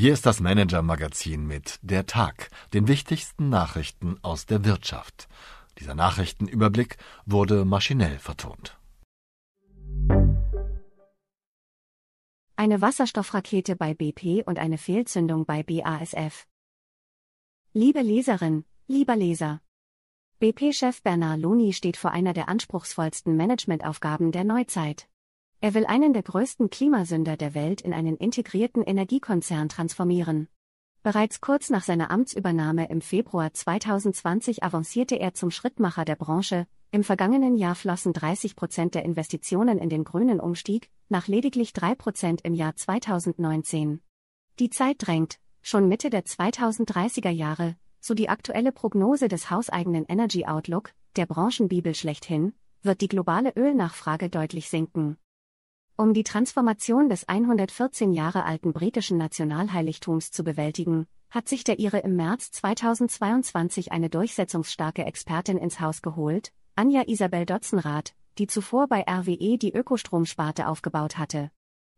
Hier ist das Manager-Magazin mit Der Tag, den wichtigsten Nachrichten aus der Wirtschaft. Dieser Nachrichtenüberblick wurde maschinell vertont. Eine Wasserstoffrakete bei BP und eine Fehlzündung bei BASF. Liebe Leserin, lieber Leser. BP-Chef Bernard Loni steht vor einer der anspruchsvollsten Managementaufgaben der Neuzeit. Er will einen der größten Klimasünder der Welt in einen integrierten Energiekonzern transformieren. Bereits kurz nach seiner Amtsübernahme im Februar 2020 avancierte er zum Schrittmacher der Branche. Im vergangenen Jahr flossen 30 Prozent der Investitionen in den grünen Umstieg, nach lediglich 3 Prozent im Jahr 2019. Die Zeit drängt, schon Mitte der 2030er Jahre, so die aktuelle Prognose des hauseigenen Energy Outlook, der Branchenbibel schlechthin, wird die globale Ölnachfrage deutlich sinken. Um die Transformation des 114 Jahre alten britischen Nationalheiligtums zu bewältigen, hat sich der Ire im März 2022 eine durchsetzungsstarke Expertin ins Haus geholt, Anja Isabel Dotzenrath, die zuvor bei RWE die Ökostromsparte aufgebaut hatte.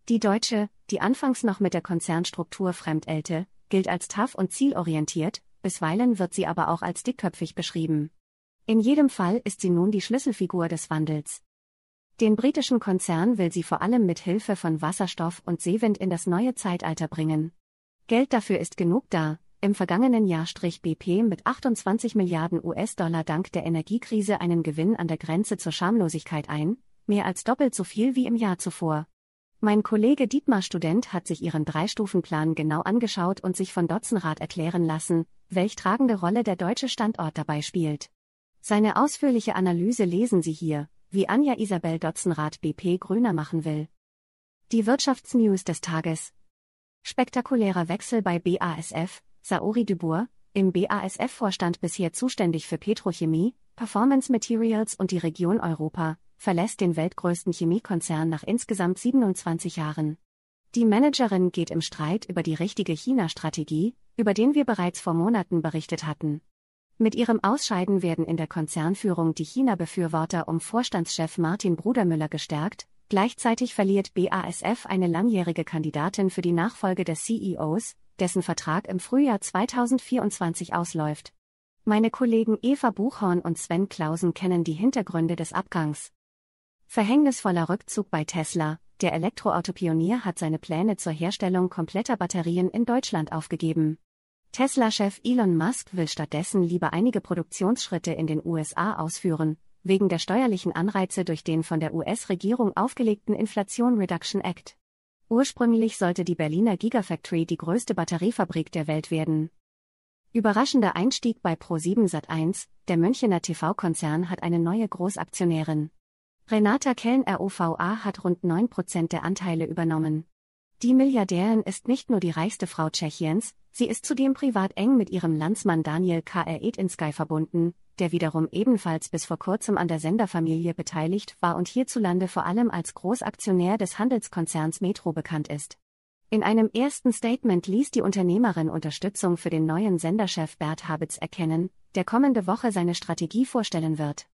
Die Deutsche, die anfangs noch mit der Konzernstruktur fremdelte, gilt als tough und zielorientiert, bisweilen wird sie aber auch als dickköpfig beschrieben. In jedem Fall ist sie nun die Schlüsselfigur des Wandels. Den britischen Konzern will sie vor allem mit Hilfe von Wasserstoff und Seewind in das neue Zeitalter bringen. Geld dafür ist genug da. Im vergangenen Jahr strich BP mit 28 Milliarden US-Dollar dank der Energiekrise einen Gewinn an der Grenze zur Schamlosigkeit ein, mehr als doppelt so viel wie im Jahr zuvor. Mein Kollege Dietmar Student hat sich ihren Dreistufenplan genau angeschaut und sich von Dotzenrath erklären lassen, welch tragende Rolle der deutsche Standort dabei spielt. Seine ausführliche Analyse lesen Sie hier, wie Anja Isabel Dotzenrath BP grüner machen will. Die Wirtschaftsnews des Tages. Spektakulärer Wechsel bei BASF, Saori Dubois, im BASF-Vorstand bisher zuständig für Petrochemie, Performance Materials und die Region Europa, verlässt den weltgrößten Chemiekonzern nach insgesamt 27 Jahren. Die Managerin geht im Streit über die richtige China-Strategie, über den wir bereits vor Monaten berichtet hatten. Mit ihrem Ausscheiden werden in der Konzernführung die China-Befürworter um Vorstandschef Martin Brudermüller gestärkt, gleichzeitig verliert BASF eine langjährige Kandidatin für die Nachfolge des CEOs, dessen Vertrag im Frühjahr 2024 ausläuft. Meine Kollegen Eva Buchhorn und Sven Klausen kennen die Hintergründe des Abgangs. Verhängnisvoller Rückzug bei Tesla, der Elektroautopionier hat seine Pläne zur Herstellung kompletter Batterien in Deutschland aufgegeben. Tesla-Chef Elon Musk will stattdessen lieber einige Produktionsschritte in den USA ausführen, wegen der steuerlichen Anreize durch den von der US-Regierung aufgelegten Inflation Reduction Act. Ursprünglich sollte die Berliner Gigafactory die größte Batteriefabrik der Welt werden. Überraschender Einstieg bei Pro7 Sat1, der Münchener TV-Konzern hat eine neue Großaktionärin. Renata Kellen ROVA hat rund 9% der Anteile übernommen. Die Milliardärin ist nicht nur die reichste Frau Tschechiens, sie ist zudem privat eng mit ihrem Landsmann Daniel K.R. Edinsky verbunden, der wiederum ebenfalls bis vor kurzem an der Senderfamilie beteiligt war und hierzulande vor allem als Großaktionär des Handelskonzerns Metro bekannt ist. In einem ersten Statement ließ die Unternehmerin Unterstützung für den neuen Senderchef Bert Habitz erkennen, der kommende Woche seine Strategie vorstellen wird.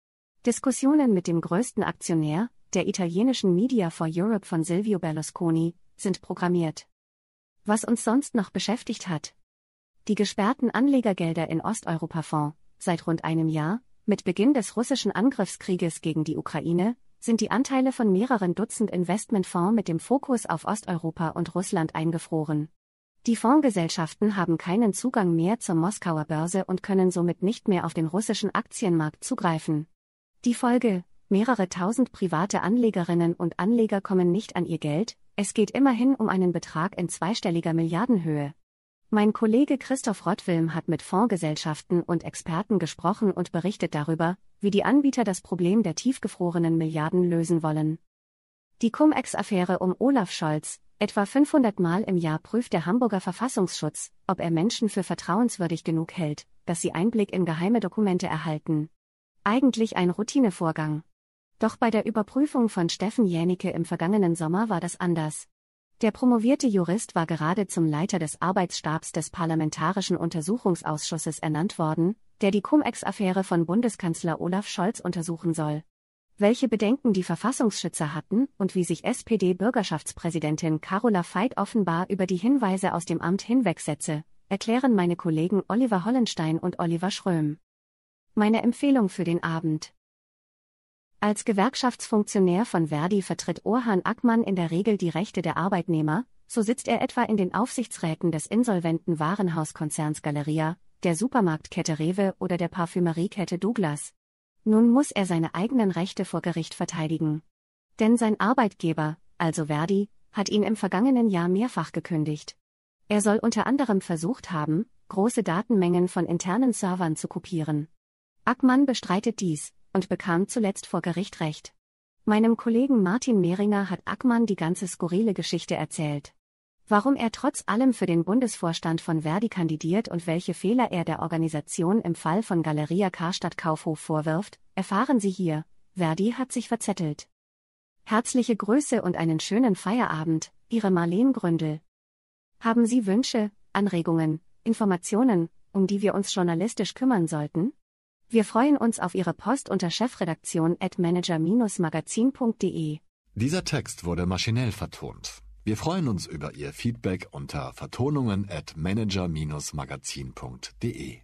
Diskussionen mit dem größten Aktionär, der italienischen Media for Europe von Silvio Berlusconi, sind programmiert. Was uns sonst noch beschäftigt hat. Die gesperrten Anlegergelder in Osteuropa-Fonds, seit rund einem Jahr, mit Beginn des russischen Angriffskrieges gegen die Ukraine, sind die Anteile von mehreren Dutzend Investmentfonds mit dem Fokus auf Osteuropa und Russland eingefroren. Die Fondsgesellschaften haben keinen Zugang mehr zur Moskauer Börse und können somit nicht mehr auf den russischen Aktienmarkt zugreifen. Die Folge, mehrere tausend private Anlegerinnen und Anleger kommen nicht an ihr Geld, es geht immerhin um einen Betrag in zweistelliger Milliardenhöhe. Mein Kollege Christoph Rottwilm hat mit Fondsgesellschaften und Experten gesprochen und berichtet darüber, wie die Anbieter das Problem der tiefgefrorenen Milliarden lösen wollen. Die Cum-Ex-Affäre um Olaf Scholz, etwa 500 Mal im Jahr prüft der Hamburger Verfassungsschutz, ob er Menschen für vertrauenswürdig genug hält, dass sie Einblick in geheime Dokumente erhalten. Eigentlich ein Routinevorgang. Doch bei der Überprüfung von Steffen Jänicke im vergangenen Sommer war das anders. Der promovierte Jurist war gerade zum Leiter des Arbeitsstabs des Parlamentarischen Untersuchungsausschusses ernannt worden, der die Cum-Ex-Affäre von Bundeskanzler Olaf Scholz untersuchen soll. welche Bedenken die Verfassungsschützer hatten und wie sich SPD-Bürgerschaftspräsidentin Carola Veit offenbar über die Hinweise aus dem Amt hinwegsetze, erklären meine Kollegen Oliver Hollenstein und Oliver Schröm. Meine Empfehlung für den Abend. Als Gewerkschaftsfunktionär von Verdi vertritt Orhan Ackmann in der Regel die Rechte der Arbeitnehmer, so sitzt er etwa in den Aufsichtsräten des insolventen Warenhauskonzerns Galeria, der Supermarktkette Rewe oder der Parfümeriekette Douglas. Nun muss er seine eigenen Rechte vor Gericht verteidigen. Denn sein Arbeitgeber, also Verdi, hat ihn im vergangenen Jahr mehrfach gekündigt. Er soll unter anderem versucht haben, große Datenmengen von internen Servern zu kopieren. Ackmann bestreitet dies und bekam zuletzt vor Gericht Recht. Meinem Kollegen Martin Mehringer hat Ackmann die ganze skurrile Geschichte erzählt. Warum er trotz allem für den Bundesvorstand von Verdi kandidiert und welche Fehler er der Organisation im Fall von Galeria Karstadt Kaufhof vorwirft, erfahren Sie hier. Verdi hat sich verzettelt. Herzliche Grüße und einen schönen Feierabend, Ihre Marleen Gründel. Haben Sie Wünsche, Anregungen, Informationen, um die wir uns journalistisch kümmern sollten? Wir freuen uns auf Ihre Post unter chefredaktion at manager-magazin.de. Dieser Text wurde maschinell vertont. Wir freuen uns über Ihr Feedback unter vertonungen at manager-magazin.de.